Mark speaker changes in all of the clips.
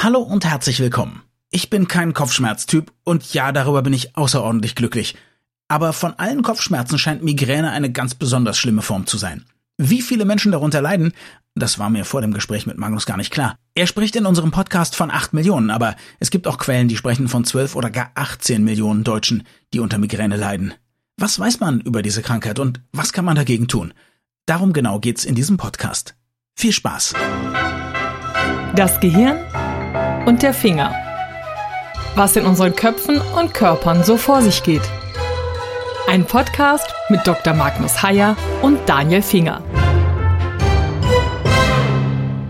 Speaker 1: Hallo und herzlich willkommen. Ich bin kein Kopfschmerztyp und ja, darüber bin ich außerordentlich glücklich. Aber von allen Kopfschmerzen scheint Migräne eine ganz besonders schlimme Form zu sein. Wie viele Menschen darunter leiden, das war mir vor dem Gespräch mit Magnus gar nicht klar. Er spricht in unserem Podcast von 8 Millionen, aber es gibt auch Quellen, die sprechen von 12 oder gar 18 Millionen Deutschen, die unter Migräne leiden. Was weiß man über diese Krankheit und was kann man dagegen tun? Darum genau geht's in diesem Podcast. Viel Spaß!
Speaker 2: Das Gehirn und der Finger. Was in unseren Köpfen und Körpern so vor sich geht. Ein Podcast mit Dr. Magnus Heyer und Daniel Finger.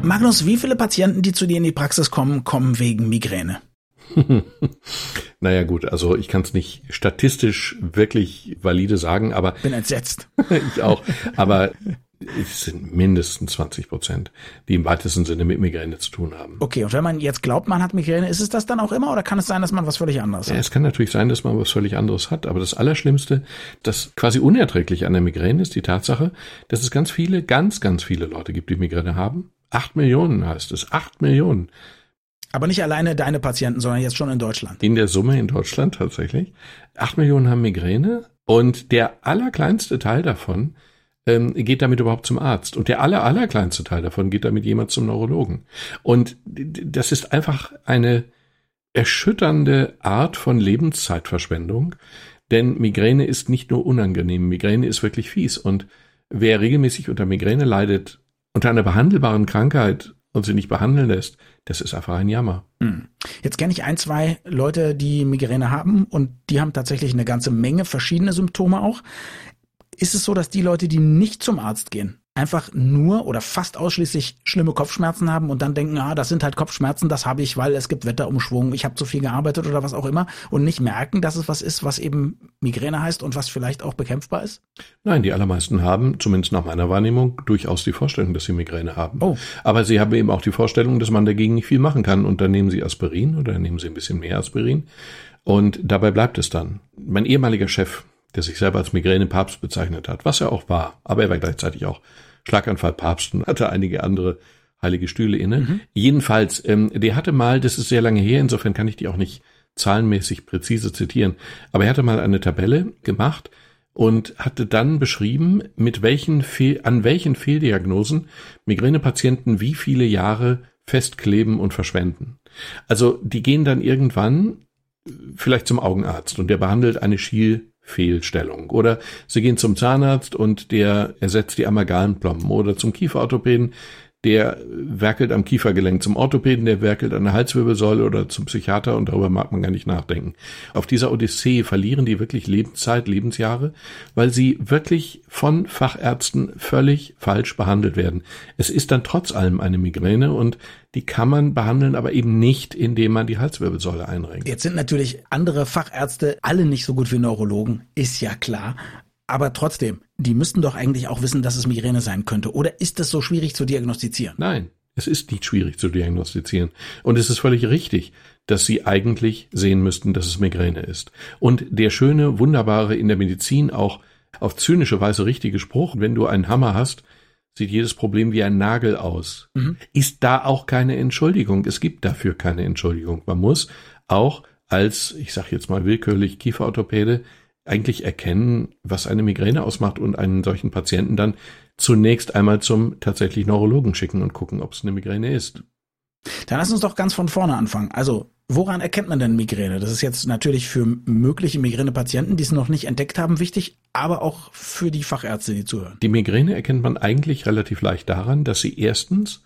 Speaker 1: Magnus, wie viele Patienten, die zu dir in die Praxis kommen, kommen wegen Migräne?
Speaker 3: naja gut, also ich kann es nicht statistisch wirklich valide sagen, aber.
Speaker 1: Bin entsetzt.
Speaker 3: ich auch. Aber es sind mindestens 20 Prozent, die im weitesten Sinne mit Migräne zu tun haben.
Speaker 1: Okay, und wenn man jetzt glaubt, man hat Migräne, ist es das dann auch immer oder kann es sein, dass man was völlig anderes
Speaker 3: hat? Ja, es kann natürlich sein, dass man was völlig anderes hat, aber das Allerschlimmste, das quasi unerträglich an der Migräne ist die Tatsache, dass es ganz viele, ganz, ganz viele Leute gibt, die Migräne haben. Acht Millionen heißt es, acht Millionen.
Speaker 1: Aber nicht alleine deine Patienten, sondern jetzt schon in Deutschland.
Speaker 3: In der Summe in Deutschland tatsächlich. Acht Millionen haben Migräne und der allerkleinste Teil davon ähm, geht damit überhaupt zum Arzt. Und der aller, allerkleinste Teil davon geht damit jemand zum Neurologen. Und das ist einfach eine erschütternde Art von Lebenszeitverschwendung, denn Migräne ist nicht nur unangenehm, Migräne ist wirklich fies. Und wer regelmäßig unter Migräne leidet, unter einer behandelbaren Krankheit und sie nicht behandeln lässt, das ist einfach ein Jammer. Hm.
Speaker 1: Jetzt kenne ich ein, zwei Leute, die Migräne haben und die haben tatsächlich eine ganze Menge verschiedene Symptome auch ist es so, dass die Leute, die nicht zum Arzt gehen, einfach nur oder fast ausschließlich schlimme Kopfschmerzen haben und dann denken, ah, das sind halt Kopfschmerzen, das habe ich, weil es gibt Wetterumschwung, ich habe zu viel gearbeitet oder was auch immer und nicht merken, dass es was ist, was eben Migräne heißt und was vielleicht auch bekämpfbar ist?
Speaker 3: Nein, die allermeisten haben, zumindest nach meiner Wahrnehmung, durchaus die Vorstellung, dass sie Migräne haben. Oh. Aber sie haben eben auch die Vorstellung, dass man dagegen nicht viel machen kann und dann nehmen sie Aspirin oder nehmen sie ein bisschen mehr Aspirin und dabei bleibt es dann. Mein ehemaliger Chef, der sich selber als Migränepapst bezeichnet hat, was er auch war, aber er war gleichzeitig auch Schlaganfallpapst und hatte einige andere heilige Stühle inne. Mhm. Jedenfalls, ähm, der hatte mal, das ist sehr lange her, insofern kann ich die auch nicht zahlenmäßig präzise zitieren, aber er hatte mal eine Tabelle gemacht und hatte dann beschrieben, mit welchen Fehl, an welchen Fehldiagnosen Migränepatienten wie viele Jahre festkleben und verschwenden. Also die gehen dann irgendwann vielleicht zum Augenarzt und der behandelt eine Schiel Fehlstellung. Oder Sie gehen zum Zahnarzt und der ersetzt die Amalgamplomben oder zum Kieferorthopäden, der werkelt am Kiefergelenk zum Orthopäden, der werkelt an der Halswirbelsäule oder zum Psychiater und darüber mag man gar nicht nachdenken. Auf dieser Odyssee verlieren die wirklich Lebenszeit, Lebensjahre, weil sie wirklich von Fachärzten völlig falsch behandelt werden. Es ist dann trotz allem eine Migräne und die kann man behandeln, aber eben nicht, indem man die Halswirbelsäule einrenkt.
Speaker 1: Jetzt sind natürlich andere Fachärzte alle nicht so gut wie Neurologen, ist ja klar. Aber trotzdem, die müssten doch eigentlich auch wissen, dass es Migräne sein könnte. Oder ist es so schwierig zu diagnostizieren?
Speaker 3: Nein, es ist nicht schwierig zu diagnostizieren. Und es ist völlig richtig, dass sie eigentlich sehen müssten, dass es Migräne ist. Und der schöne, wunderbare in der Medizin auch auf zynische Weise richtige Spruch, wenn du einen Hammer hast, sieht jedes Problem wie ein Nagel aus. Mhm. Ist da auch keine Entschuldigung. Es gibt dafür keine Entschuldigung. Man muss auch als, ich sage jetzt mal willkürlich, Kieferorthopäde eigentlich erkennen, was eine Migräne ausmacht und einen solchen Patienten dann zunächst einmal zum tatsächlich Neurologen schicken und gucken, ob es eine Migräne ist.
Speaker 1: Dann lass uns doch ganz von vorne anfangen. Also, woran erkennt man denn Migräne? Das ist jetzt natürlich für mögliche Migränepatienten, die es noch nicht entdeckt haben, wichtig, aber auch für die Fachärzte, die zuhören.
Speaker 3: Die Migräne erkennt man eigentlich relativ leicht daran, dass sie erstens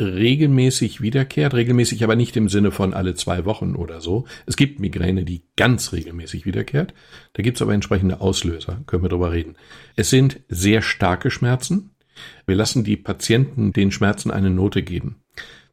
Speaker 3: regelmäßig wiederkehrt, regelmäßig aber nicht im Sinne von alle zwei Wochen oder so. Es gibt Migräne, die ganz regelmäßig wiederkehrt. Da gibt es aber entsprechende Auslöser, können wir drüber reden. Es sind sehr starke Schmerzen. Wir lassen die Patienten den Schmerzen eine Note geben.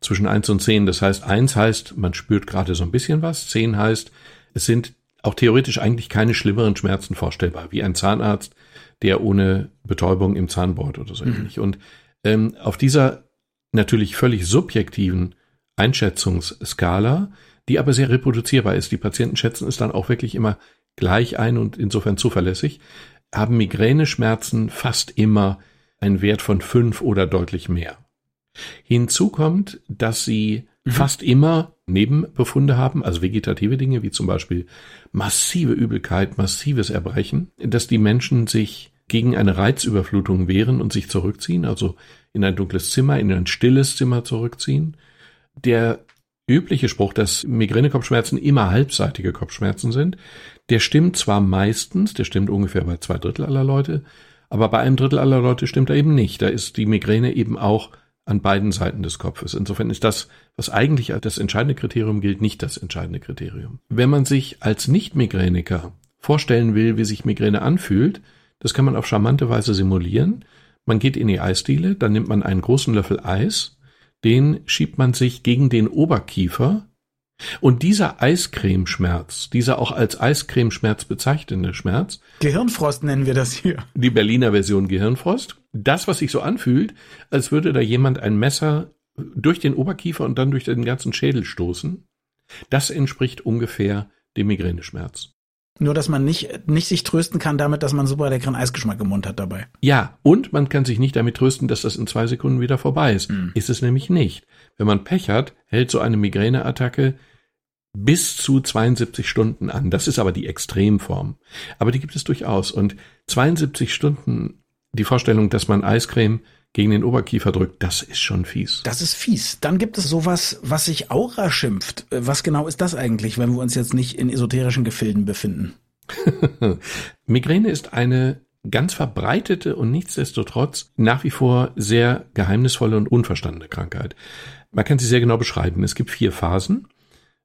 Speaker 3: Zwischen eins und zehn. Das heißt, eins heißt, man spürt gerade so ein bisschen was. Zehn heißt, es sind auch theoretisch eigentlich keine schlimmeren Schmerzen vorstellbar, wie ein Zahnarzt, der ohne Betäubung im Zahn bohrt oder so mhm. ähnlich. Und ähm, auf dieser natürlich völlig subjektiven Einschätzungsskala, die aber sehr reproduzierbar ist. Die Patienten schätzen es dann auch wirklich immer gleich ein und insofern zuverlässig, haben Migräneschmerzen fast immer einen Wert von fünf oder deutlich mehr. Hinzu kommt, dass sie mhm. fast immer Nebenbefunde haben, also vegetative Dinge, wie zum Beispiel massive Übelkeit, massives Erbrechen, dass die Menschen sich gegen eine Reizüberflutung wehren und sich zurückziehen, also in ein dunkles Zimmer, in ein stilles Zimmer zurückziehen. Der übliche Spruch, dass Migränekopfschmerzen immer halbseitige Kopfschmerzen sind, der stimmt zwar meistens, der stimmt ungefähr bei zwei Drittel aller Leute, aber bei einem Drittel aller Leute stimmt er eben nicht. Da ist die Migräne eben auch an beiden Seiten des Kopfes. Insofern ist das, was eigentlich als das entscheidende Kriterium gilt, nicht das entscheidende Kriterium. Wenn man sich als Nicht-Migräniker vorstellen will, wie sich Migräne anfühlt, das kann man auf charmante Weise simulieren. Man geht in die Eisdiele, dann nimmt man einen großen Löffel Eis, den schiebt man sich gegen den Oberkiefer und dieser Eiscremeschmerz, dieser auch als Eiscremeschmerz bezeichnende Schmerz.
Speaker 1: Gehirnfrost nennen wir das hier.
Speaker 3: Die Berliner Version Gehirnfrost. Das, was sich so anfühlt, als würde da jemand ein Messer durch den Oberkiefer und dann durch den ganzen Schädel stoßen, das entspricht ungefähr dem Migräneschmerz.
Speaker 1: Nur, dass man nicht, nicht sich trösten kann damit, dass man super leckeren Eisgeschmack im Mund hat dabei.
Speaker 3: Ja, und man kann sich nicht damit trösten, dass das in zwei Sekunden wieder vorbei ist. Mhm. Ist es nämlich nicht. Wenn man Pech hat, hält so eine Migräneattacke bis zu 72 Stunden an. Das ist aber die Extremform. Aber die gibt es durchaus. Und 72 Stunden, die Vorstellung, dass man Eiscreme gegen den Oberkiefer drückt, das ist schon fies.
Speaker 1: Das ist fies. Dann gibt es sowas, was sich Aura schimpft. Äh, was genau ist das eigentlich, wenn wir uns jetzt nicht in esoterischen Gefilden befinden?
Speaker 3: Migräne ist eine ganz verbreitete und nichtsdestotrotz nach wie vor sehr geheimnisvolle und unverstandene Krankheit. Man kann sie sehr genau beschreiben. Es gibt vier Phasen.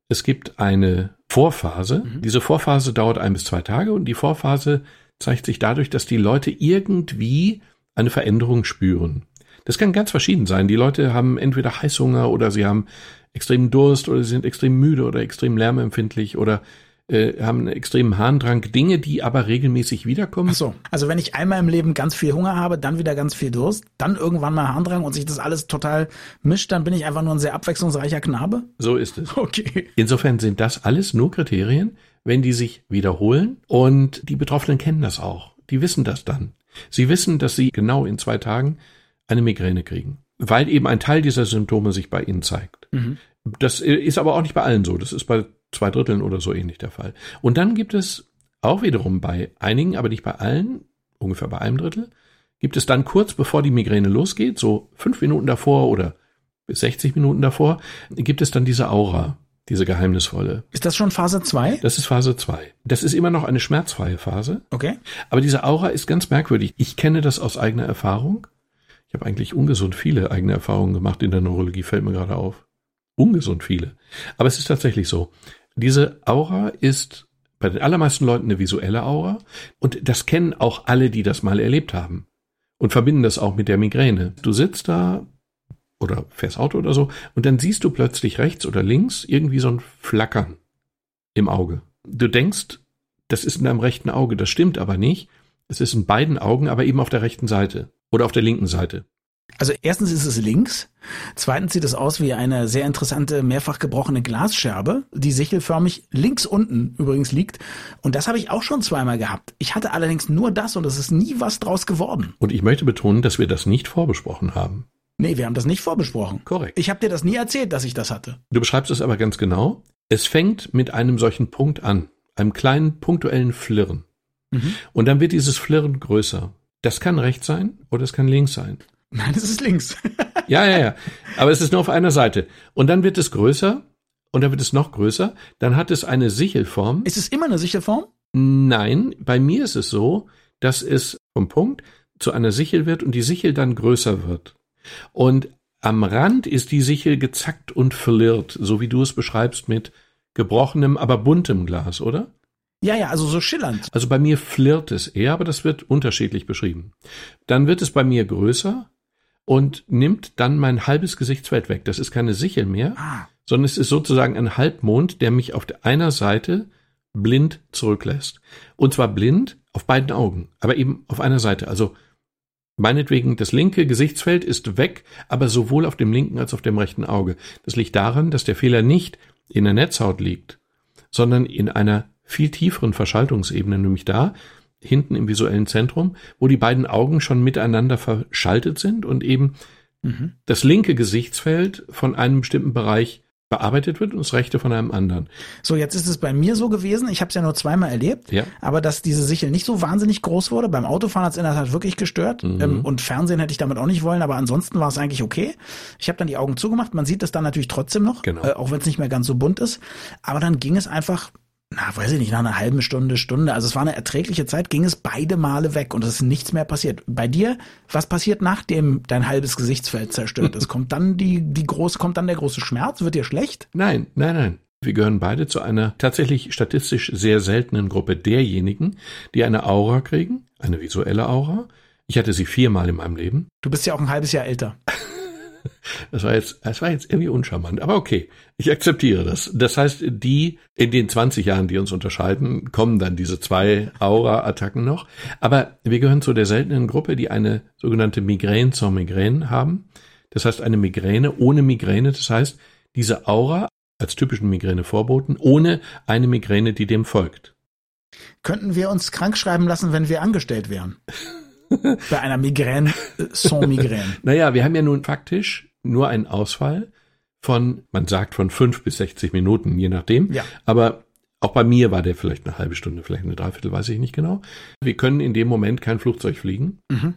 Speaker 3: Es gibt eine Vorphase. Mhm. Diese Vorphase dauert ein bis zwei Tage und die Vorphase zeigt sich dadurch, dass die Leute irgendwie eine Veränderung spüren. Das kann ganz verschieden sein. Die Leute haben entweder Heißhunger oder sie haben extremen Durst oder sie sind extrem müde oder extrem lärmempfindlich oder äh, haben einen extremen Harndrang, Dinge, die aber regelmäßig wiederkommen.
Speaker 1: Ach so, also wenn ich einmal im Leben ganz viel Hunger habe, dann wieder ganz viel Durst, dann irgendwann mal Harndrang und sich das alles total mischt, dann bin ich einfach nur ein sehr abwechslungsreicher Knabe?
Speaker 3: So ist es.
Speaker 1: Okay.
Speaker 3: Insofern sind das alles nur Kriterien, wenn die sich wiederholen und die Betroffenen kennen das auch. Die wissen das dann. Sie wissen, dass sie genau in zwei Tagen eine Migräne kriegen, weil eben ein Teil dieser Symptome sich bei ihnen zeigt. Mhm. Das ist aber auch nicht bei allen so. Das ist bei zwei Dritteln oder so ähnlich der Fall. Und dann gibt es auch wiederum bei einigen, aber nicht bei allen, ungefähr bei einem Drittel, gibt es dann kurz bevor die Migräne losgeht, so fünf Minuten davor oder bis 60 Minuten davor, gibt es dann diese Aura, diese geheimnisvolle.
Speaker 1: Ist das schon Phase 2?
Speaker 3: Das ist Phase 2. Das ist immer noch eine schmerzfreie Phase.
Speaker 1: Okay.
Speaker 3: Aber diese Aura ist ganz merkwürdig. Ich kenne das aus eigener Erfahrung. Ich habe eigentlich ungesund viele eigene Erfahrungen gemacht in der Neurologie, fällt mir gerade auf. Ungesund viele. Aber es ist tatsächlich so. Diese Aura ist bei den allermeisten Leuten eine visuelle Aura und das kennen auch alle, die das mal erlebt haben und verbinden das auch mit der Migräne. Du sitzt da oder fährst Auto oder so und dann siehst du plötzlich rechts oder links irgendwie so ein Flackern im Auge. Du denkst, das ist in deinem rechten Auge, das stimmt aber nicht. Es ist in beiden Augen, aber eben auf der rechten Seite oder auf der linken Seite.
Speaker 1: Also erstens ist es links, zweitens sieht es aus wie eine sehr interessante mehrfach gebrochene Glasscherbe, die sichelförmig links unten übrigens liegt. Und das habe ich auch schon zweimal gehabt. Ich hatte allerdings nur das und es ist nie was draus geworden.
Speaker 3: Und ich möchte betonen, dass wir das nicht vorbesprochen haben.
Speaker 1: Nee, wir haben das nicht vorbesprochen.
Speaker 3: Korrekt.
Speaker 1: Ich habe dir das nie erzählt, dass ich das hatte.
Speaker 3: Du beschreibst es aber ganz genau. Es fängt mit einem solchen Punkt an, einem kleinen punktuellen Flirren. Mhm. Und dann wird dieses Flirren größer. Das kann rechts sein oder es kann links sein.
Speaker 1: Nein, es ist links.
Speaker 3: ja, ja, ja. Aber es ist nur auf einer Seite. Und dann wird es größer und dann wird es noch größer. Dann hat es eine Sichelform.
Speaker 1: Ist es immer eine Sichelform?
Speaker 3: Nein, bei mir ist es so, dass es vom Punkt zu einer Sichel wird und die Sichel dann größer wird. Und am Rand ist die Sichel gezackt und flirrt, so wie du es beschreibst mit gebrochenem, aber buntem Glas, oder?
Speaker 1: Ja, ja, also so schillernd.
Speaker 3: Also bei mir flirrt es eher, aber das wird unterschiedlich beschrieben. Dann wird es bei mir größer, und nimmt dann mein halbes Gesichtsfeld weg. Das ist keine Sichel mehr, ah. sondern es ist sozusagen ein Halbmond, der mich auf der einer Seite blind zurücklässt. Und zwar blind auf beiden Augen, aber eben auf einer Seite. Also meinetwegen, das linke Gesichtsfeld ist weg, aber sowohl auf dem linken als auf dem rechten Auge. Das liegt daran, dass der Fehler nicht in der Netzhaut liegt, sondern in einer viel tieferen Verschaltungsebene, nämlich da, hinten im visuellen Zentrum, wo die beiden Augen schon miteinander verschaltet sind und eben mhm. das linke Gesichtsfeld von einem bestimmten Bereich bearbeitet wird und das Rechte von einem anderen.
Speaker 1: So, jetzt ist es bei mir so gewesen, ich habe es ja nur zweimal erlebt,
Speaker 3: ja.
Speaker 1: aber dass diese Sichel nicht so wahnsinnig groß wurde. Beim Autofahren hat es in der Tat wirklich gestört mhm. ähm, und Fernsehen hätte ich damit auch nicht wollen, aber ansonsten war es eigentlich okay. Ich habe dann die Augen zugemacht, man sieht es dann natürlich trotzdem noch,
Speaker 3: genau.
Speaker 1: äh, auch wenn es nicht mehr ganz so bunt ist, aber dann ging es einfach na, weiß ich nicht, nach einer halben Stunde, Stunde, also es war eine erträgliche Zeit, ging es beide Male weg und es ist nichts mehr passiert. Bei dir, was passiert nachdem dein halbes Gesichtsfeld zerstört ist? kommt dann die, die große, kommt dann der große Schmerz? Wird dir schlecht?
Speaker 3: Nein, nein, nein. Wir gehören beide zu einer tatsächlich statistisch sehr seltenen Gruppe derjenigen, die eine Aura kriegen, eine visuelle Aura. Ich hatte sie viermal in meinem Leben.
Speaker 1: Du bist ja auch ein halbes Jahr älter.
Speaker 3: Das war jetzt, das war jetzt irgendwie uncharmant, aber okay, ich akzeptiere das. Das heißt, die in den 20 Jahren, die uns unterscheiden, kommen dann diese zwei Aura-Attacken noch. Aber wir gehören zu der seltenen Gruppe, die eine sogenannte Migräne zur Migräne haben. Das heißt, eine Migräne ohne Migräne. Das heißt, diese Aura als typischen Migräne vorboten, ohne eine Migräne, die dem folgt.
Speaker 1: Könnten wir uns krank schreiben lassen, wenn wir angestellt wären? Bei einer Migräne, sans Migräne.
Speaker 3: Naja, wir haben ja nun faktisch nur einen Ausfall von, man sagt von fünf bis 60 Minuten, je nachdem.
Speaker 1: Ja.
Speaker 3: Aber auch bei mir war der vielleicht eine halbe Stunde, vielleicht eine Dreiviertel, weiß ich nicht genau. Wir können in dem Moment kein Flugzeug fliegen.
Speaker 1: Mhm.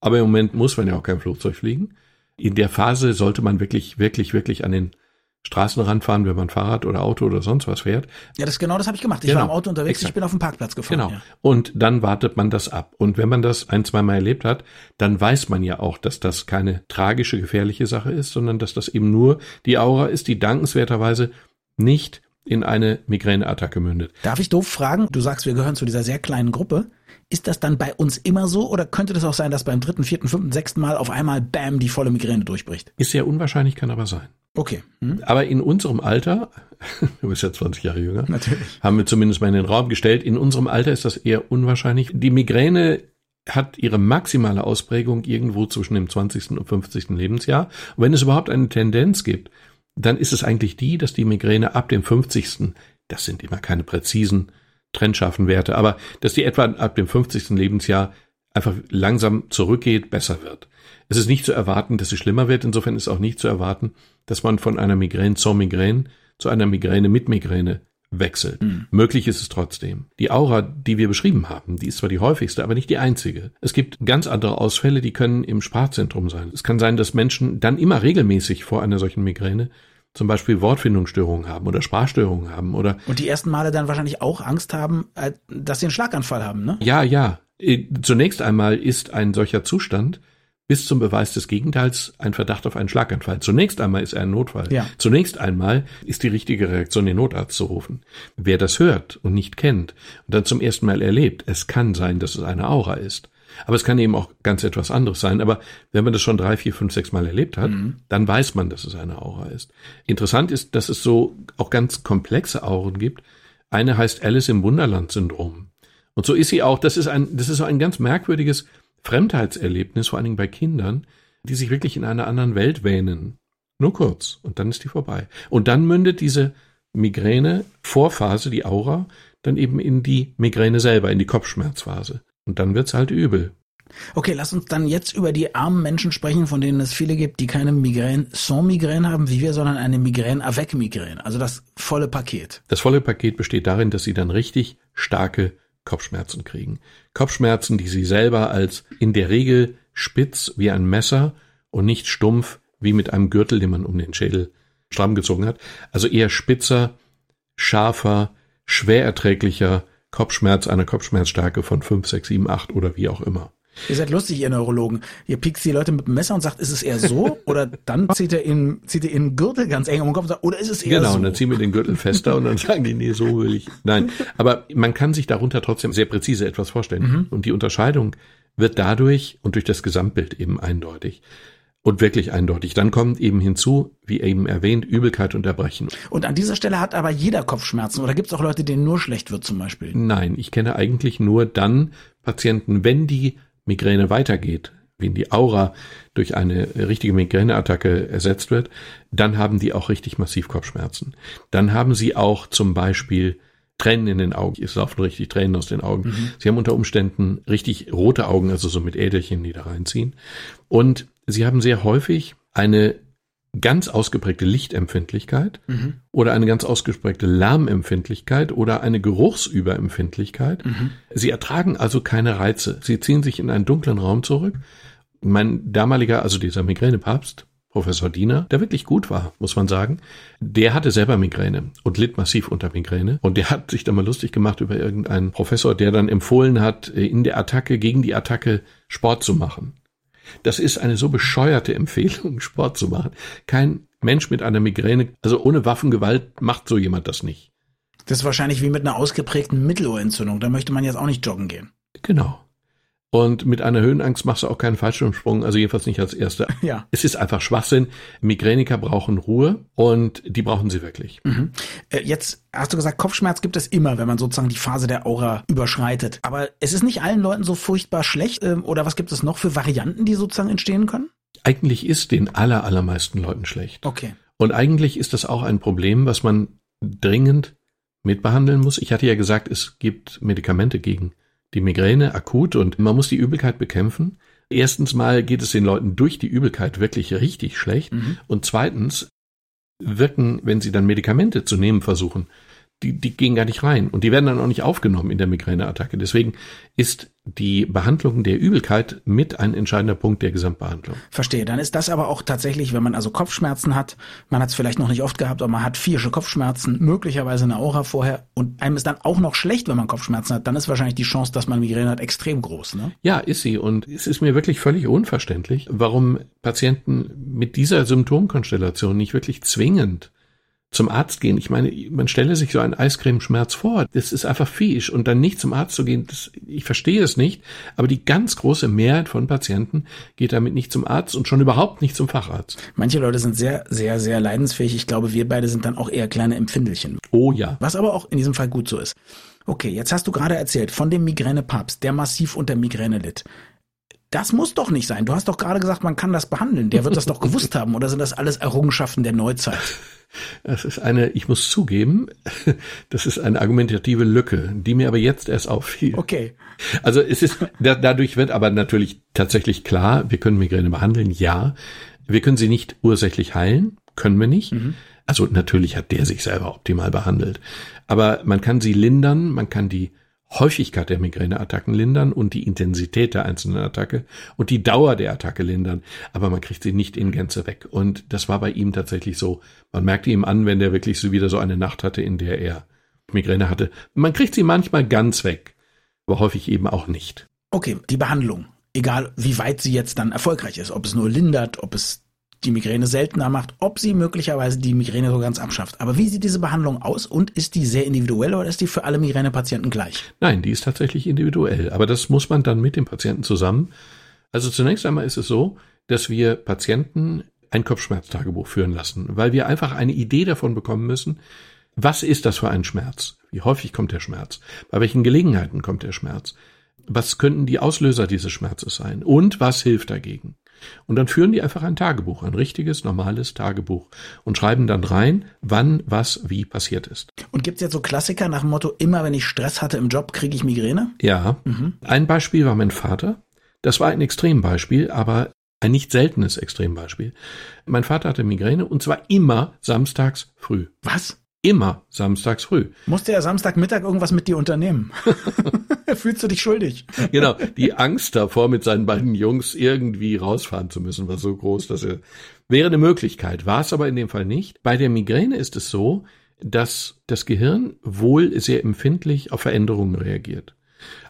Speaker 3: Aber im Moment muss man ja auch kein Flugzeug fliegen. In der Phase sollte man wirklich, wirklich, wirklich an den Straßenrand fahren, wenn man Fahrrad oder Auto oder sonst was fährt.
Speaker 1: Ja, das genau das habe ich gemacht. Ich genau. war im Auto unterwegs, Exakt. ich bin auf dem Parkplatz gefahren.
Speaker 3: Genau. Ja. Und dann wartet man das ab. Und wenn man das ein, zwei Mal erlebt hat, dann weiß man ja auch, dass das keine tragische, gefährliche Sache ist, sondern dass das eben nur die Aura ist, die dankenswerterweise nicht in eine Migräneattacke mündet.
Speaker 1: Darf ich doof fragen? Du sagst, wir gehören zu dieser sehr kleinen Gruppe. Ist das dann bei uns immer so oder könnte das auch sein, dass beim dritten, vierten, fünften, sechsten Mal auf einmal Bam die volle Migräne durchbricht?
Speaker 3: Ist sehr unwahrscheinlich, kann aber sein.
Speaker 1: Okay. Hm.
Speaker 3: Aber in unserem Alter, du bist ja 20 Jahre jünger,
Speaker 1: Natürlich.
Speaker 3: haben wir zumindest mal in den Raum gestellt, in unserem Alter ist das eher unwahrscheinlich. Die Migräne hat ihre maximale Ausprägung irgendwo zwischen dem 20. und 50. Lebensjahr. Und wenn es überhaupt eine Tendenz gibt, dann ist es eigentlich die, dass die Migräne ab dem 50. Das sind immer keine präzisen trennscharfen Werte, aber dass die etwa ab dem 50. Lebensjahr einfach langsam zurückgeht, besser wird. Es ist nicht zu erwarten, dass sie schlimmer wird. Insofern ist auch nicht zu erwarten, dass man von einer Migräne zur Migräne zu einer Migräne mit Migräne wechselt. Mhm. Möglich ist es trotzdem. Die Aura, die wir beschrieben haben, die ist zwar die häufigste, aber nicht die einzige. Es gibt ganz andere Ausfälle, die können im Sprachzentrum sein. Es kann sein, dass Menschen dann immer regelmäßig vor einer solchen Migräne zum Beispiel Wortfindungsstörungen haben oder Sprachstörungen haben oder.
Speaker 1: Und die ersten Male dann wahrscheinlich auch Angst haben, äh, dass sie einen Schlaganfall haben, ne?
Speaker 3: Ja, ja. Äh, zunächst einmal ist ein solcher Zustand bis zum Beweis des Gegenteils ein Verdacht auf einen Schlaganfall. Zunächst einmal ist er ein Notfall.
Speaker 1: Ja.
Speaker 3: Zunächst einmal ist die richtige Reaktion, den Notarzt zu rufen. Wer das hört und nicht kennt und dann zum ersten Mal erlebt, es kann sein, dass es eine Aura ist. Aber es kann eben auch ganz etwas anderes sein. Aber wenn man das schon drei, vier, fünf, sechs Mal erlebt hat, mhm. dann weiß man, dass es eine Aura ist. Interessant ist, dass es so auch ganz komplexe Auren gibt. Eine heißt Alice im Wunderland Syndrom. Und so ist sie auch, das ist ein, das ist so ein ganz merkwürdiges Fremdheitserlebnis, vor allen Dingen bei Kindern, die sich wirklich in einer anderen Welt wähnen. Nur kurz. Und dann ist die vorbei. Und dann mündet diese Migräne-Vorphase, die Aura, dann eben in die Migräne selber, in die Kopfschmerzphase. Und dann wird's halt übel.
Speaker 1: Okay, lass uns dann jetzt über die armen Menschen sprechen, von denen es viele gibt, die keine Migräne sans Migräne haben, wie wir, sondern eine Migräne avec Migräne. Also das volle Paket.
Speaker 3: Das volle Paket besteht darin, dass sie dann richtig starke Kopfschmerzen kriegen. Kopfschmerzen, die sie selber als in der Regel spitz wie ein Messer und nicht stumpf wie mit einem Gürtel, den man um den Schädel stramm gezogen hat. Also eher spitzer, scharfer, schwer erträglicher Kopfschmerz einer Kopfschmerzstärke von 5, 6, 7, 8 oder wie auch immer.
Speaker 1: Ihr seid lustig, ihr Neurologen. Ihr piekst die Leute mit dem Messer und sagt, ist es eher so? Oder dann zieht er ihn, zieht er ihn Gürtel ganz eng um den Kopf und sagt, oder ist es eher
Speaker 3: genau, so?
Speaker 1: Genau,
Speaker 3: und dann ziehen wir den Gürtel fester und dann sagen die, nee, so will ich. Nein, aber man kann sich darunter trotzdem sehr präzise etwas vorstellen. Mhm. Und die Unterscheidung wird dadurch und durch das Gesamtbild eben eindeutig und wirklich eindeutig. Dann kommt eben hinzu, wie eben erwähnt, Übelkeit und Erbrechen.
Speaker 1: Und an dieser Stelle hat aber jeder Kopfschmerzen oder gibt es auch Leute, denen nur schlecht wird zum Beispiel?
Speaker 3: Nein, ich kenne eigentlich nur dann Patienten, wenn die Migräne weitergeht, wenn die Aura durch eine richtige Migräneattacke ersetzt wird, dann haben die auch richtig massiv Kopfschmerzen. Dann haben sie auch zum Beispiel Tränen in den Augen. Es laufen richtig Tränen aus den Augen. Mhm. Sie haben unter Umständen richtig rote Augen, also so mit Äderchen, die da reinziehen. Und sie haben sehr häufig eine ganz ausgeprägte Lichtempfindlichkeit mhm. oder eine ganz ausgeprägte Lärmempfindlichkeit oder eine Geruchsüberempfindlichkeit. Mhm. Sie ertragen also keine Reize. Sie ziehen sich in einen dunklen Raum zurück. Mein damaliger, also dieser Migränepapst, Professor Diener, der wirklich gut war, muss man sagen, der hatte selber Migräne und litt massiv unter Migräne. Und der hat sich da mal lustig gemacht über irgendeinen Professor, der dann empfohlen hat, in der Attacke, gegen die Attacke Sport zu machen. Das ist eine so bescheuerte Empfehlung, Sport zu machen. Kein Mensch mit einer Migräne, also ohne Waffengewalt, macht so jemand das nicht.
Speaker 1: Das ist wahrscheinlich wie mit einer ausgeprägten Mittelohrentzündung. Da möchte man jetzt auch nicht joggen gehen.
Speaker 3: Genau. Und mit einer Höhenangst machst du auch keinen Fallschirmsprung, also jedenfalls nicht als Erster.
Speaker 1: Ja.
Speaker 3: Es ist einfach Schwachsinn. Migräniker brauchen Ruhe und die brauchen sie wirklich.
Speaker 1: Mhm. Äh, jetzt hast du gesagt, Kopfschmerz gibt es immer, wenn man sozusagen die Phase der Aura überschreitet. Aber es ist nicht allen Leuten so furchtbar schlecht. Ähm, oder was gibt es noch für Varianten, die sozusagen entstehen können?
Speaker 3: Eigentlich ist den aller, allermeisten Leuten schlecht.
Speaker 1: Okay.
Speaker 3: Und eigentlich ist das auch ein Problem, was man dringend mitbehandeln muss. Ich hatte ja gesagt, es gibt Medikamente gegen die Migräne akut und man muss die Übelkeit bekämpfen. Erstens mal geht es den Leuten durch die Übelkeit wirklich richtig schlecht mhm. und zweitens wirken, wenn sie dann Medikamente zu nehmen versuchen, die, die gehen gar nicht rein und die werden dann auch nicht aufgenommen in der Migräneattacke. Deswegen ist die Behandlung der Übelkeit mit ein entscheidender Punkt der Gesamtbehandlung.
Speaker 1: Verstehe. Dann ist das aber auch tatsächlich, wenn man also Kopfschmerzen hat, man hat es vielleicht noch nicht oft gehabt, aber man hat vierische Kopfschmerzen, möglicherweise eine Aura vorher und einem ist dann auch noch schlecht, wenn man Kopfschmerzen hat, dann ist wahrscheinlich die Chance, dass man Migräne hat, extrem groß. Ne?
Speaker 3: Ja, ist sie. Und es ist mir wirklich völlig unverständlich, warum Patienten mit dieser Symptomkonstellation nicht wirklich zwingend zum Arzt gehen. Ich meine, man stelle sich so einen Eiscremeschmerz vor. Das ist einfach fisch. Und dann nicht zum Arzt zu gehen, das, ich verstehe es nicht. Aber die ganz große Mehrheit von Patienten geht damit nicht zum Arzt und schon überhaupt nicht zum Facharzt.
Speaker 1: Manche Leute sind sehr, sehr, sehr leidensfähig. Ich glaube, wir beide sind dann auch eher kleine Empfindelchen.
Speaker 3: Oh ja.
Speaker 1: Was aber auch in diesem Fall gut so ist. Okay, jetzt hast du gerade erzählt von dem Migränepapst, der massiv unter Migräne litt. Das muss doch nicht sein. Du hast doch gerade gesagt, man kann das behandeln. Der wird das doch gewusst haben. Oder sind das alles Errungenschaften der Neuzeit?
Speaker 3: Das ist eine, ich muss zugeben, das ist eine argumentative Lücke, die mir aber jetzt erst auffiel.
Speaker 1: Okay.
Speaker 3: Also es ist, dadurch wird aber natürlich tatsächlich klar, wir können Migräne behandeln, ja. Wir können sie nicht ursächlich heilen, können wir nicht. Mhm. Also natürlich hat der sich selber optimal behandelt. Aber man kann sie lindern, man kann die Häufigkeit der Migräneattacken lindern und die Intensität der einzelnen Attacke und die Dauer der Attacke lindern, aber man kriegt sie nicht in Gänze weg. Und das war bei ihm tatsächlich so. Man merkte ihm an, wenn der wirklich so wieder so eine Nacht hatte, in der er Migräne hatte. Man kriegt sie manchmal ganz weg, aber häufig eben auch nicht.
Speaker 1: Okay, die Behandlung. Egal, wie weit sie jetzt dann erfolgreich ist, ob es nur lindert, ob es die Migräne seltener macht, ob sie möglicherweise die Migräne so ganz abschafft. Aber wie sieht diese Behandlung aus und ist die sehr individuell oder ist die für alle Migränepatienten gleich?
Speaker 3: Nein, die ist tatsächlich individuell. Aber das muss man dann mit dem Patienten zusammen. Also zunächst einmal ist es so, dass wir Patienten ein Kopfschmerztagebuch führen lassen, weil wir einfach eine Idee davon bekommen müssen, was ist das für ein Schmerz? Wie häufig kommt der Schmerz? Bei welchen Gelegenheiten kommt der Schmerz? Was könnten die Auslöser dieses Schmerzes sein? Und was hilft dagegen? Und dann führen die einfach ein Tagebuch, ein richtiges, normales Tagebuch und schreiben dann rein, wann, was, wie passiert ist.
Speaker 1: Und gibt's jetzt so Klassiker nach dem Motto, immer wenn ich Stress hatte im Job, kriege ich Migräne?
Speaker 3: Ja. Mhm. Ein Beispiel war mein Vater. Das war ein Extrembeispiel, aber ein nicht seltenes Extrembeispiel. Mein Vater hatte Migräne und zwar immer samstags früh.
Speaker 1: Was?
Speaker 3: Immer samstags früh.
Speaker 1: Musste er Samstagmittag irgendwas mit dir unternehmen? Fühlst du dich schuldig?
Speaker 3: genau. Die Angst davor, mit seinen beiden Jungs irgendwie rausfahren zu müssen, war so groß, dass er wäre eine Möglichkeit. War es aber in dem Fall nicht. Bei der Migräne ist es so, dass das Gehirn wohl sehr empfindlich auf Veränderungen reagiert.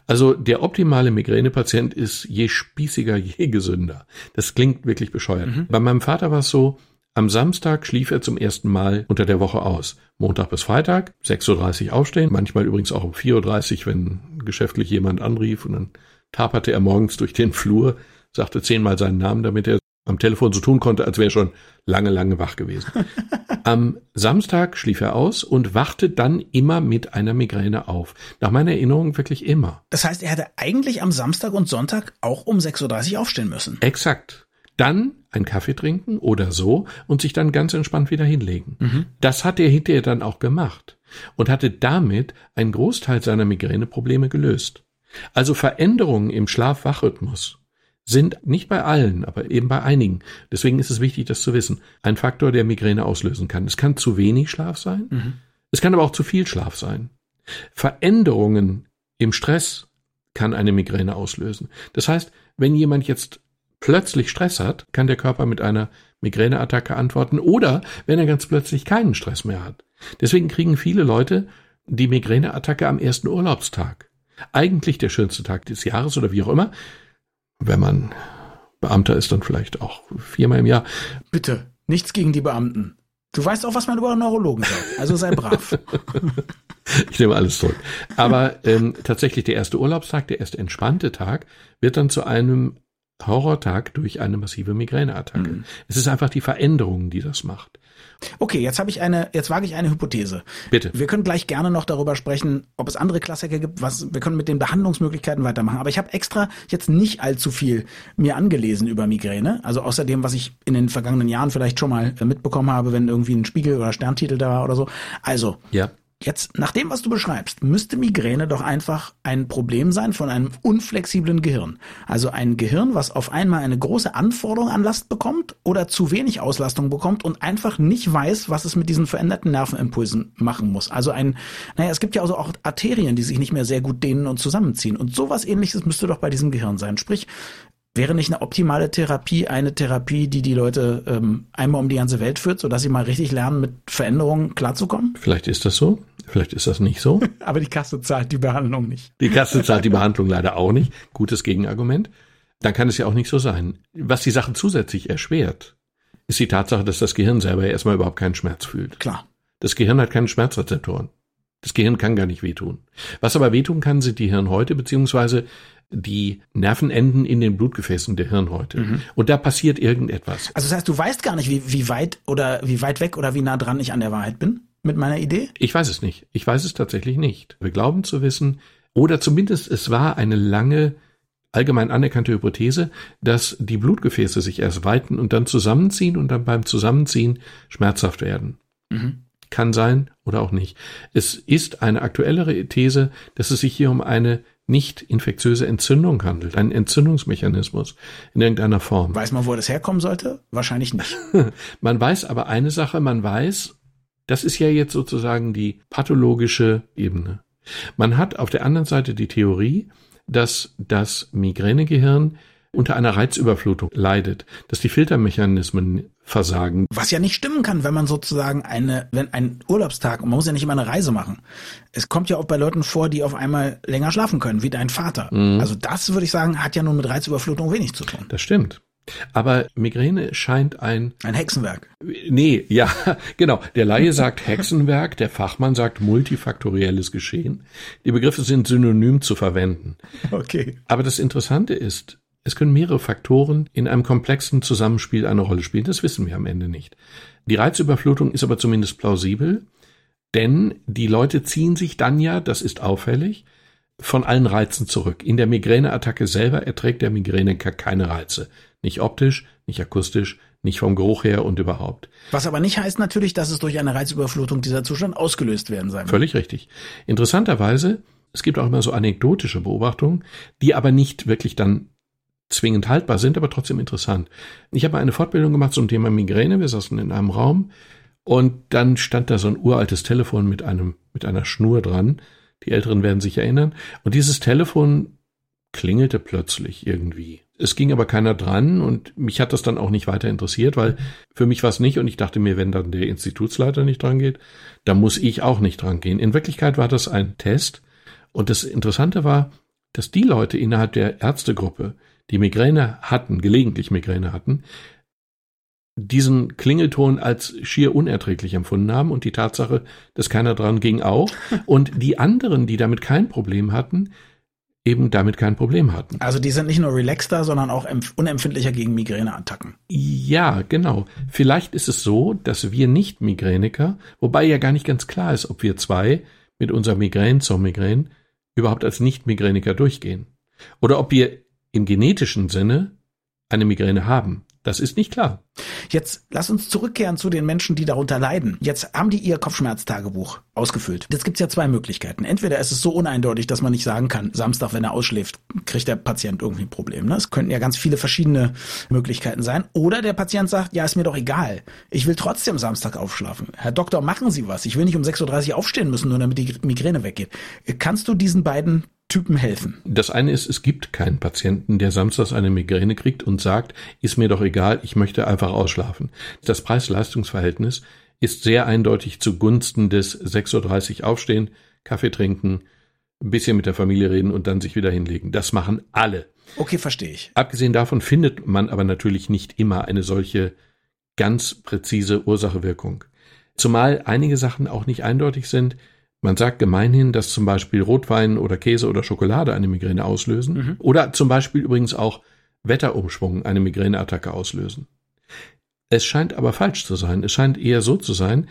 Speaker 3: Also der optimale Migränepatient ist je spießiger, je gesünder. Das klingt wirklich bescheuert. Mhm. Bei meinem Vater war es so, am Samstag schlief er zum ersten Mal unter der Woche aus. Montag bis Freitag, 6.30 Uhr aufstehen, manchmal übrigens auch um 4.30 Uhr, wenn geschäftlich jemand anrief und dann taperte er morgens durch den Flur, sagte zehnmal seinen Namen, damit er am Telefon so tun konnte, als wäre er schon lange, lange wach gewesen. Am Samstag schlief er aus und wachte dann immer mit einer Migräne auf. Nach meiner Erinnerung wirklich immer.
Speaker 1: Das heißt, er hätte eigentlich am Samstag und Sonntag auch um 6.30 Uhr aufstehen müssen.
Speaker 3: Exakt dann einen Kaffee trinken oder so und sich dann ganz entspannt wieder hinlegen. Mhm. Das hat er hinterher dann auch gemacht und hatte damit einen Großteil seiner Migräneprobleme gelöst. Also Veränderungen im Schlaf-Wach-Rhythmus sind nicht bei allen, aber eben bei einigen. Deswegen ist es wichtig, das zu wissen. Ein Faktor, der Migräne auslösen kann. Es kann zu wenig Schlaf sein. Mhm. Es kann aber auch zu viel Schlaf sein. Veränderungen im Stress kann eine Migräne auslösen. Das heißt, wenn jemand jetzt plötzlich Stress hat, kann der Körper mit einer Migräneattacke antworten oder wenn er ganz plötzlich keinen Stress mehr hat. Deswegen kriegen viele Leute die Migräneattacke am ersten Urlaubstag. Eigentlich der schönste Tag des Jahres oder wie auch immer. Wenn man Beamter ist, dann vielleicht auch viermal im Jahr.
Speaker 1: Bitte, nichts gegen die Beamten. Du weißt auch, was man über Neurologen sagt. Also sei brav.
Speaker 3: ich nehme alles zurück. Aber ähm, tatsächlich der erste Urlaubstag, der erste entspannte Tag, wird dann zu einem Horrortag durch eine massive Migräneattacke. Mhm. Es ist einfach die Veränderung, die das macht.
Speaker 1: Okay, jetzt habe ich eine, jetzt wage ich eine Hypothese.
Speaker 3: Bitte.
Speaker 1: Wir können gleich gerne noch darüber sprechen, ob es andere Klassiker gibt, was wir können mit den Behandlungsmöglichkeiten weitermachen. Aber ich habe extra jetzt nicht allzu viel mir angelesen über Migräne. Also außer dem, was ich in den vergangenen Jahren vielleicht schon mal mitbekommen habe, wenn irgendwie ein Spiegel oder Sterntitel da war oder so. Also,
Speaker 3: ja.
Speaker 1: Jetzt, nach dem, was du beschreibst, müsste Migräne doch einfach ein Problem sein von einem unflexiblen Gehirn. Also ein Gehirn, was auf einmal eine große Anforderung an Last bekommt oder zu wenig Auslastung bekommt und einfach nicht weiß, was es mit diesen veränderten Nervenimpulsen machen muss. Also ein, naja, es gibt ja also auch Arterien, die sich nicht mehr sehr gut dehnen und zusammenziehen. Und sowas ähnliches müsste doch bei diesem Gehirn sein. Sprich, Wäre nicht eine optimale Therapie eine Therapie, die die Leute ähm, einmal um die ganze Welt führt, sodass sie mal richtig lernen, mit Veränderungen klarzukommen?
Speaker 3: Vielleicht ist das so, vielleicht ist das nicht so.
Speaker 1: Aber die Kasse zahlt die Behandlung nicht.
Speaker 3: Die Kasse zahlt die Behandlung leider auch nicht. Gutes Gegenargument. Dann kann es ja auch nicht so sein. Was die Sache zusätzlich erschwert, ist die Tatsache, dass das Gehirn selber erstmal überhaupt keinen Schmerz fühlt.
Speaker 1: Klar.
Speaker 3: Das Gehirn hat keine Schmerzrezeptoren. Das Gehirn kann gar nicht wehtun. Was aber wehtun kann, sind die Hirnhäute beziehungsweise die Nervenenden in den Blutgefäßen der Hirnhäute. Mhm. Und da passiert irgendetwas.
Speaker 1: Also das heißt, du weißt gar nicht, wie, wie weit oder wie weit weg oder wie nah dran ich an der Wahrheit bin mit meiner Idee?
Speaker 3: Ich weiß es nicht. Ich weiß es tatsächlich nicht. Wir glauben zu wissen, oder zumindest es war eine lange allgemein anerkannte Hypothese, dass die Blutgefäße sich erst weiten und dann zusammenziehen und dann beim Zusammenziehen schmerzhaft werden. Mhm. Kann sein oder auch nicht. Es ist eine aktuellere These, dass es sich hier um eine nicht infektiöse Entzündung handelt, ein Entzündungsmechanismus in irgendeiner Form.
Speaker 1: Weiß man, wo das herkommen sollte? Wahrscheinlich nicht.
Speaker 3: man weiß aber eine Sache, man weiß, das ist ja jetzt sozusagen die pathologische Ebene. Man hat auf der anderen Seite die Theorie, dass das Migränegehirn unter einer Reizüberflutung leidet, dass die Filtermechanismen versagen.
Speaker 1: Was ja nicht stimmen kann, wenn man sozusagen eine, wenn ein Urlaubstag, und man muss ja nicht immer eine Reise machen. Es kommt ja auch bei Leuten vor, die auf einmal länger schlafen können, wie dein Vater. Mhm. Also das würde ich sagen, hat ja nun mit Reizüberflutung wenig zu tun.
Speaker 3: Das stimmt. Aber Migräne scheint ein
Speaker 1: ein Hexenwerk.
Speaker 3: Nee, ja, genau. Der Laie sagt Hexenwerk, der Fachmann sagt multifaktorielles Geschehen. Die Begriffe sind synonym zu verwenden.
Speaker 1: Okay.
Speaker 3: Aber das Interessante ist, es können mehrere Faktoren in einem komplexen Zusammenspiel eine Rolle spielen. Das wissen wir am Ende nicht. Die Reizüberflutung ist aber zumindest plausibel, denn die Leute ziehen sich dann ja, das ist auffällig, von allen Reizen zurück. In der Migräneattacke selber erträgt der Migräniker keine Reize. Nicht optisch, nicht akustisch, nicht vom Geruch her und überhaupt.
Speaker 1: Was aber nicht heißt natürlich, dass es durch eine Reizüberflutung dieser Zustand ausgelöst werden soll.
Speaker 3: Völlig richtig. Interessanterweise, es gibt auch immer so anekdotische Beobachtungen, die aber nicht wirklich dann zwingend haltbar sind, aber trotzdem interessant. Ich habe eine Fortbildung gemacht zum Thema Migräne. Wir saßen in einem Raum und dann stand da so ein uraltes Telefon mit einem, mit einer Schnur dran. Die Älteren werden sich erinnern. Und dieses Telefon klingelte plötzlich irgendwie. Es ging aber keiner dran und mich hat das dann auch nicht weiter interessiert, weil für mich war es nicht und ich dachte mir, wenn dann der Institutsleiter nicht dran geht, dann muss ich auch nicht dran gehen. In Wirklichkeit war das ein Test und das Interessante war, dass die Leute innerhalb der Ärztegruppe, die Migräne hatten, gelegentlich Migräne hatten, diesen Klingelton als schier unerträglich empfunden haben und die Tatsache, dass keiner dran ging auch und die anderen, die damit kein Problem hatten, eben damit kein Problem hatten.
Speaker 1: Also die sind nicht nur relaxter, sondern auch unempfindlicher gegen Migräneattacken.
Speaker 3: Ja, genau. Vielleicht ist es so, dass wir nicht Migräniker, wobei ja gar nicht ganz klar ist, ob wir zwei mit unserer Migräne zur Migräne überhaupt als Nicht-Migräniker durchgehen. Oder ob wir im genetischen Sinne eine Migräne haben. Das ist nicht klar.
Speaker 1: Jetzt lass uns zurückkehren zu den Menschen, die darunter leiden. Jetzt haben die ihr Kopfschmerztagebuch ausgefüllt. Jetzt gibt's ja zwei Möglichkeiten. Entweder ist es so uneindeutig, dass man nicht sagen kann, Samstag, wenn er ausschläft, kriegt der Patient irgendwie ein Problem. Ne? Es könnten ja ganz viele verschiedene Möglichkeiten sein. Oder der Patient sagt, ja, ist mir doch egal. Ich will trotzdem Samstag aufschlafen. Herr Doktor, machen Sie was. Ich will nicht um 6.30 Uhr aufstehen müssen, nur damit die Migräne weggeht. Kannst du diesen beiden Typen helfen?
Speaker 3: Das eine ist, es gibt keinen Patienten, der samstags eine Migräne kriegt und sagt, ist mir doch egal, ich möchte einfach ausschlafen. Das Preis-Leistungs-Verhältnis ist sehr eindeutig zugunsten des 6.30 Uhr aufstehen, Kaffee trinken, ein bisschen mit der Familie reden und dann sich wieder hinlegen. Das machen alle.
Speaker 1: Okay, verstehe ich.
Speaker 3: Abgesehen davon findet man aber natürlich nicht immer eine solche ganz präzise Ursache-Wirkung. Zumal einige Sachen auch nicht eindeutig sind. Man sagt gemeinhin, dass zum Beispiel Rotwein oder Käse oder Schokolade eine Migräne auslösen mhm. oder zum Beispiel übrigens auch Wetterumschwung eine Migräneattacke auslösen. Es scheint aber falsch zu sein. Es scheint eher so zu sein.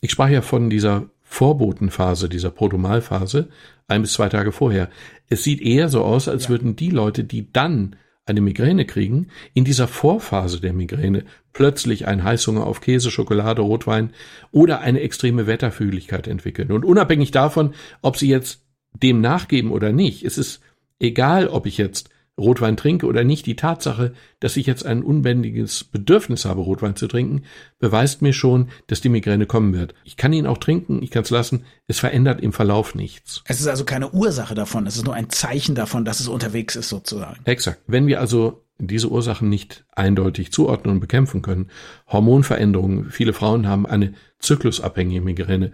Speaker 3: Ich sprach ja von dieser Vorbotenphase, dieser Protomalphase, ein bis zwei Tage vorher. Es sieht eher so aus, als ja. würden die Leute, die dann eine Migräne kriegen, in dieser Vorphase der Migräne plötzlich einen Heißhunger auf Käse, Schokolade, Rotwein oder eine extreme Wetterfühligkeit entwickeln. Und unabhängig davon, ob sie jetzt dem nachgeben oder nicht, es ist egal, ob ich jetzt Rotwein trinke oder nicht, die Tatsache, dass ich jetzt ein unbändiges Bedürfnis habe, Rotwein zu trinken, beweist mir schon, dass die Migräne kommen wird. Ich kann ihn auch trinken, ich kann es lassen, es verändert im Verlauf nichts.
Speaker 1: Es ist also keine Ursache davon, es ist nur ein Zeichen davon, dass es unterwegs ist sozusagen.
Speaker 3: Exakt. Wenn wir also diese Ursachen nicht eindeutig zuordnen und bekämpfen können, Hormonveränderungen, viele Frauen haben eine zyklusabhängige Migräne,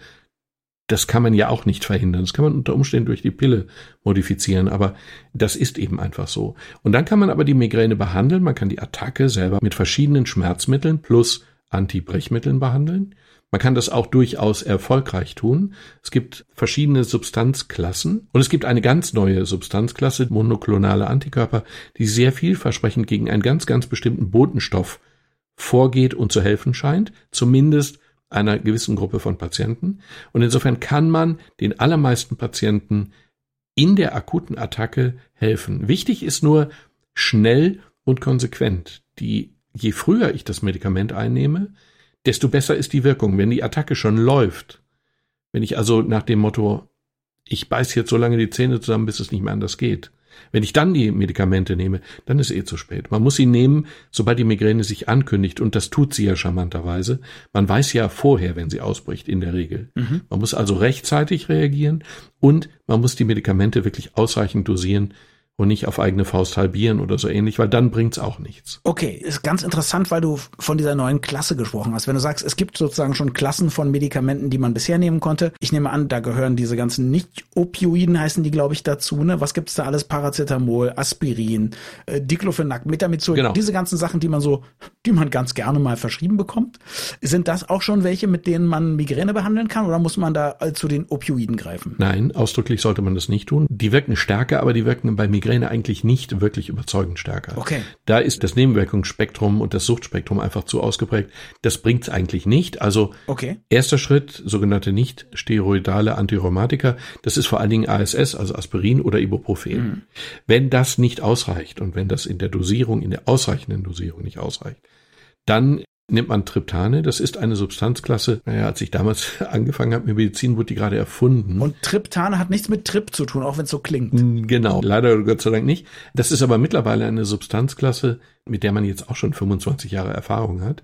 Speaker 3: das kann man ja auch nicht verhindern. Das kann man unter Umständen durch die Pille modifizieren, aber das ist eben einfach so. Und dann kann man aber die Migräne behandeln. Man kann die Attacke selber mit verschiedenen Schmerzmitteln plus Antibrechmitteln behandeln. Man kann das auch durchaus erfolgreich tun. Es gibt verschiedene Substanzklassen und es gibt eine ganz neue Substanzklasse, monoklonale Antikörper, die sehr vielversprechend gegen einen ganz, ganz bestimmten Botenstoff vorgeht und zu helfen scheint. Zumindest einer gewissen Gruppe von Patienten. Und insofern kann man den allermeisten Patienten in der akuten Attacke helfen. Wichtig ist nur schnell und konsequent. Die, je früher ich das Medikament einnehme, desto besser ist die Wirkung. Wenn die Attacke schon läuft, wenn ich also nach dem Motto, ich beiß jetzt so lange die Zähne zusammen, bis es nicht mehr anders geht, wenn ich dann die Medikamente nehme, dann ist eh zu spät. Man muss sie nehmen, sobald die Migräne sich ankündigt, und das tut sie ja charmanterweise. Man weiß ja vorher, wenn sie ausbricht, in der Regel. Mhm. Man muss also rechtzeitig reagieren und man muss die Medikamente wirklich ausreichend dosieren, und nicht auf eigene Faust halbieren oder so ähnlich, weil dann bringt's auch nichts.
Speaker 1: Okay, ist ganz interessant, weil du von dieser neuen Klasse gesprochen hast. Wenn du sagst, es gibt sozusagen schon Klassen von Medikamenten, die man bisher nehmen konnte. Ich nehme an, da gehören diese ganzen Nicht-Opioiden, heißen die, glaube ich, dazu. Ne? Was gibt's da alles? Paracetamol, Aspirin, äh, Diclofenac, Metamizol, genau. diese ganzen Sachen, die man so, die man ganz gerne mal verschrieben bekommt. Sind das auch schon welche, mit denen man Migräne behandeln kann oder muss man da äh, zu den Opioiden greifen?
Speaker 3: Nein, ausdrücklich sollte man das nicht tun. Die wirken stärker, aber die wirken bei Migräne Migräne eigentlich nicht wirklich überzeugend stärker.
Speaker 1: Okay.
Speaker 3: Da ist das Nebenwirkungsspektrum und das Suchtspektrum einfach zu ausgeprägt. Das bringt es eigentlich nicht. Also
Speaker 1: okay.
Speaker 3: erster Schritt, sogenannte nicht steroidale Antirheumatika, das ist vor allen Dingen ASS, also Aspirin oder Ibuprofen. Mhm. Wenn das nicht ausreicht und wenn das in der Dosierung, in der ausreichenden Dosierung nicht ausreicht, dann nimmt man Triptane. Das ist eine Substanzklasse. Naja, als ich damals angefangen habe mit Medizin, wurde die gerade erfunden.
Speaker 1: Und Triptane hat nichts mit Trip zu tun, auch wenn es so klingt.
Speaker 3: Genau, leider Gott sei Dank nicht. Das ist aber mittlerweile eine Substanzklasse, mit der man jetzt auch schon 25 Jahre Erfahrung hat.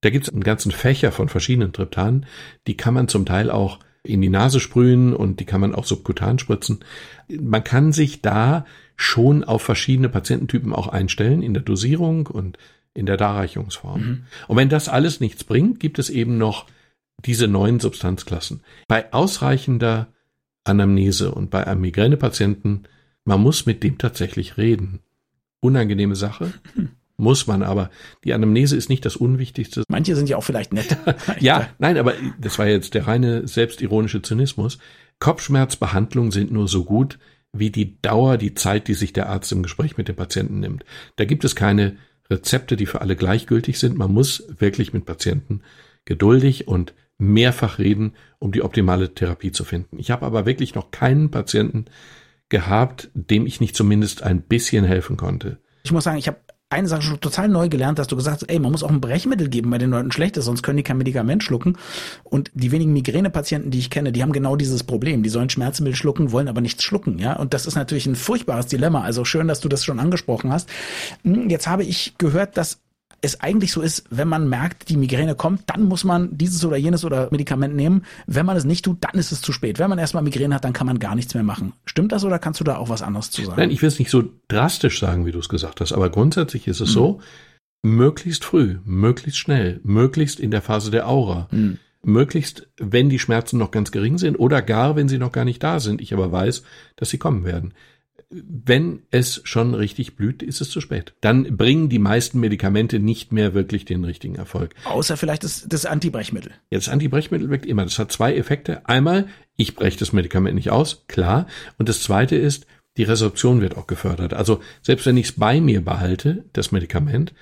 Speaker 3: Da gibt es einen ganzen Fächer von verschiedenen Triptanen. Die kann man zum Teil auch in die Nase sprühen und die kann man auch subkutan spritzen. Man kann sich da schon auf verschiedene Patiententypen auch einstellen in der Dosierung und in der Darreichungsform. Mhm. Und wenn das alles nichts bringt, gibt es eben noch diese neuen Substanzklassen. Bei ausreichender Anamnese und bei einem Migränepatienten, man muss mit dem tatsächlich reden. Unangenehme Sache. Muss man aber. Die Anamnese ist nicht das Unwichtigste.
Speaker 1: Manche sind ja auch vielleicht nett.
Speaker 3: ja, nein, aber das war jetzt der reine selbstironische Zynismus. Kopfschmerzbehandlungen sind nur so gut, wie die Dauer, die Zeit, die sich der Arzt im Gespräch mit dem Patienten nimmt. Da gibt es keine Rezepte, die für alle gleichgültig sind. Man muss wirklich mit Patienten geduldig und mehrfach reden, um die optimale Therapie zu finden. Ich habe aber wirklich noch keinen Patienten gehabt, dem ich nicht zumindest ein bisschen helfen konnte.
Speaker 1: Ich muss sagen, ich habe eine Sache schon total neu gelernt, dass du gesagt hast, ey, man muss auch ein Brechmittel geben, bei den Leuten schlecht sonst können die kein Medikament schlucken. Und die wenigen Migränepatienten, die ich kenne, die haben genau dieses Problem. Die sollen Schmerzmittel schlucken, wollen aber nichts schlucken, ja. Und das ist natürlich ein furchtbares Dilemma. Also schön, dass du das schon angesprochen hast. Hm, jetzt habe ich gehört, dass es eigentlich so ist, wenn man merkt, die Migräne kommt, dann muss man dieses oder jenes oder Medikament nehmen. Wenn man es nicht tut, dann ist es zu spät. Wenn man erstmal Migräne hat, dann kann man gar nichts mehr machen. Stimmt das oder kannst du da auch was anderes zu sagen?
Speaker 3: Nein, ich will es nicht so drastisch sagen, wie du es gesagt hast, aber grundsätzlich ist es mhm. so, möglichst früh, möglichst schnell, möglichst in der Phase der Aura. Mhm. Möglichst, wenn die Schmerzen noch ganz gering sind oder gar, wenn sie noch gar nicht da sind, ich aber weiß, dass sie kommen werden wenn es schon richtig blüht, ist es zu spät. Dann bringen die meisten Medikamente nicht mehr wirklich den richtigen Erfolg.
Speaker 1: Außer vielleicht das, das Antibrechmittel.
Speaker 3: Jetzt Antibrechmittel wirkt immer. Das hat zwei Effekte. Einmal, ich breche das Medikament nicht aus, klar. Und das zweite ist, die Resorption wird auch gefördert. Also selbst wenn ich es bei mir behalte, das Medikament,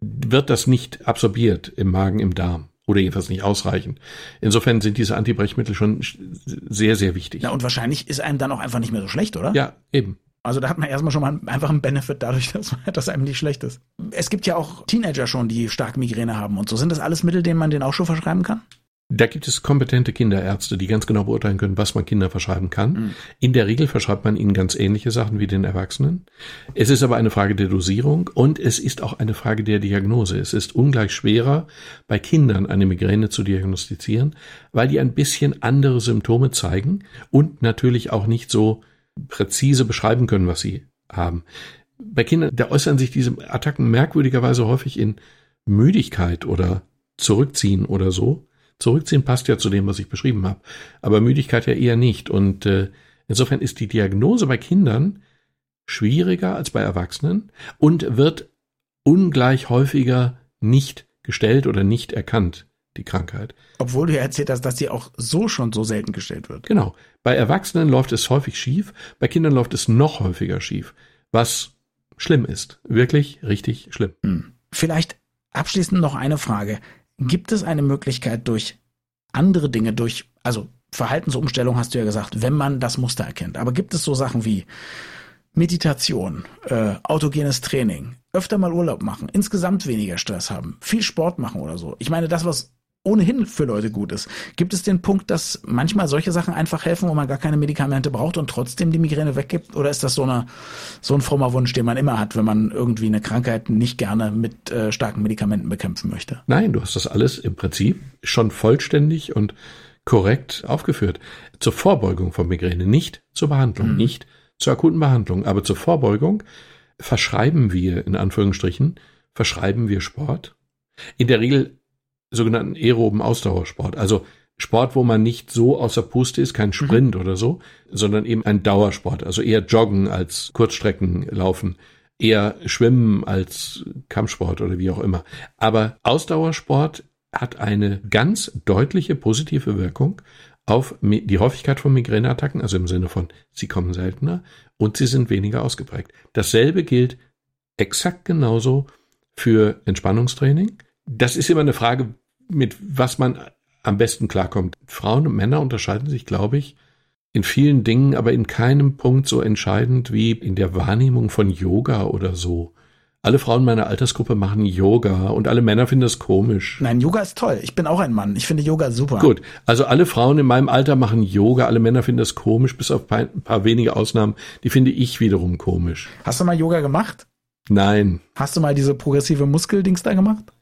Speaker 3: wird das nicht absorbiert im Magen, im Darm oder jedenfalls nicht ausreichend. Insofern sind diese Antibrechmittel schon sehr, sehr wichtig.
Speaker 1: Ja, und wahrscheinlich ist einem dann auch einfach nicht mehr so schlecht, oder?
Speaker 3: Ja, eben.
Speaker 1: Also da hat man erstmal schon mal einfach einen Benefit dadurch, dass, dass einem nicht schlecht ist. Es gibt ja auch Teenager schon, die stark Migräne haben und so. Sind das alles Mittel, denen man den auch schon verschreiben kann?
Speaker 3: Da gibt es kompetente Kinderärzte, die ganz genau beurteilen können, was man Kindern verschreiben kann. Mhm. In der Regel verschreibt man ihnen ganz ähnliche Sachen wie den Erwachsenen. Es ist aber eine Frage der Dosierung und es ist auch eine Frage der Diagnose. Es ist ungleich schwerer, bei Kindern eine Migräne zu diagnostizieren, weil die ein bisschen andere Symptome zeigen und natürlich auch nicht so präzise beschreiben können, was sie haben. Bei Kindern, da äußern sich diese Attacken merkwürdigerweise häufig in Müdigkeit oder Zurückziehen oder so. Zurückziehen passt ja zu dem, was ich beschrieben habe, aber Müdigkeit ja eher nicht. Und äh, insofern ist die Diagnose bei Kindern schwieriger als bei Erwachsenen und wird ungleich häufiger nicht gestellt oder nicht erkannt die Krankheit.
Speaker 1: Obwohl du ja erzählt hast, dass sie auch so schon so selten gestellt wird.
Speaker 3: Genau. Bei Erwachsenen läuft es häufig schief, bei Kindern läuft es noch häufiger schief, was schlimm ist. Wirklich richtig schlimm. Hm.
Speaker 1: Vielleicht abschließend noch eine Frage. Gibt es eine Möglichkeit durch andere Dinge, durch, also Verhaltensumstellung hast du ja gesagt, wenn man das Muster erkennt. Aber gibt es so Sachen wie Meditation, äh, autogenes Training, öfter mal Urlaub machen, insgesamt weniger Stress haben, viel Sport machen oder so? Ich meine, das, was ohnehin für Leute gut ist. Gibt es den Punkt, dass manchmal solche Sachen einfach helfen, wo man gar keine Medikamente braucht und trotzdem die Migräne weggibt? Oder ist das so, eine, so ein frommer Wunsch, den man immer hat, wenn man irgendwie eine Krankheit nicht gerne mit äh, starken Medikamenten bekämpfen möchte?
Speaker 3: Nein, du hast das alles im Prinzip schon vollständig und korrekt aufgeführt. Zur Vorbeugung von Migräne, nicht zur Behandlung, mhm. nicht zur akuten Behandlung, aber zur Vorbeugung verschreiben wir, in Anführungsstrichen, verschreiben wir Sport. In der Regel sogenannten aeroben Ausdauersport. Also Sport, wo man nicht so außer Puste ist, kein Sprint mhm. oder so, sondern eben ein Dauersport. Also eher Joggen als Kurzstrecken laufen, eher Schwimmen als Kampfsport oder wie auch immer. Aber Ausdauersport hat eine ganz deutliche positive Wirkung auf die Häufigkeit von Migräneattacken, also im Sinne von, sie kommen seltener und sie sind weniger ausgeprägt. Dasselbe gilt exakt genauso für Entspannungstraining. Das ist immer eine Frage, mit was man am besten klarkommt. Frauen und Männer unterscheiden sich, glaube ich, in vielen Dingen, aber in keinem Punkt so entscheidend wie in der Wahrnehmung von Yoga oder so. Alle Frauen meiner Altersgruppe machen Yoga und alle Männer finden das komisch.
Speaker 1: Nein, Yoga ist toll. Ich bin auch ein Mann. Ich finde Yoga super.
Speaker 3: Gut, also alle Frauen in meinem Alter machen Yoga, alle Männer finden das komisch, bis auf ein paar wenige Ausnahmen. Die finde ich wiederum komisch.
Speaker 1: Hast du mal Yoga gemacht?
Speaker 3: Nein.
Speaker 1: Hast du mal diese progressive Muskeldings da gemacht?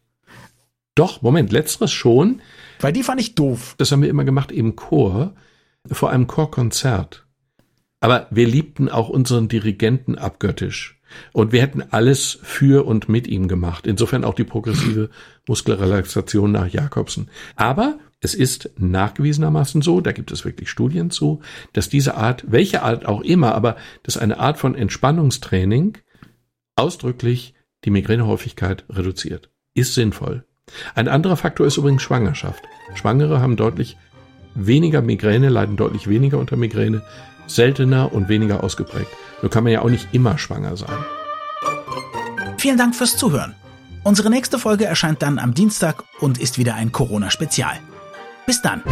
Speaker 3: Doch, Moment, letzteres schon.
Speaker 1: Weil die fand ich doof.
Speaker 3: Das haben wir immer gemacht im Chor, vor einem Chorkonzert. Aber wir liebten auch unseren Dirigenten abgöttisch. Und wir hätten alles für und mit ihm gemacht. Insofern auch die progressive Muskelrelaxation nach Jakobsen. Aber es ist nachgewiesenermaßen so, da gibt es wirklich Studien zu, dass diese Art, welche Art auch immer, aber dass eine Art von Entspannungstraining ausdrücklich die Migränehäufigkeit reduziert. Ist sinnvoll. Ein anderer Faktor ist übrigens Schwangerschaft. Schwangere haben deutlich weniger Migräne, leiden deutlich weniger unter Migräne, seltener und weniger ausgeprägt. Nur kann man ja auch nicht immer schwanger sein.
Speaker 1: Vielen Dank fürs Zuhören. Unsere nächste Folge erscheint dann am Dienstag und ist wieder ein Corona-Spezial. Bis dann.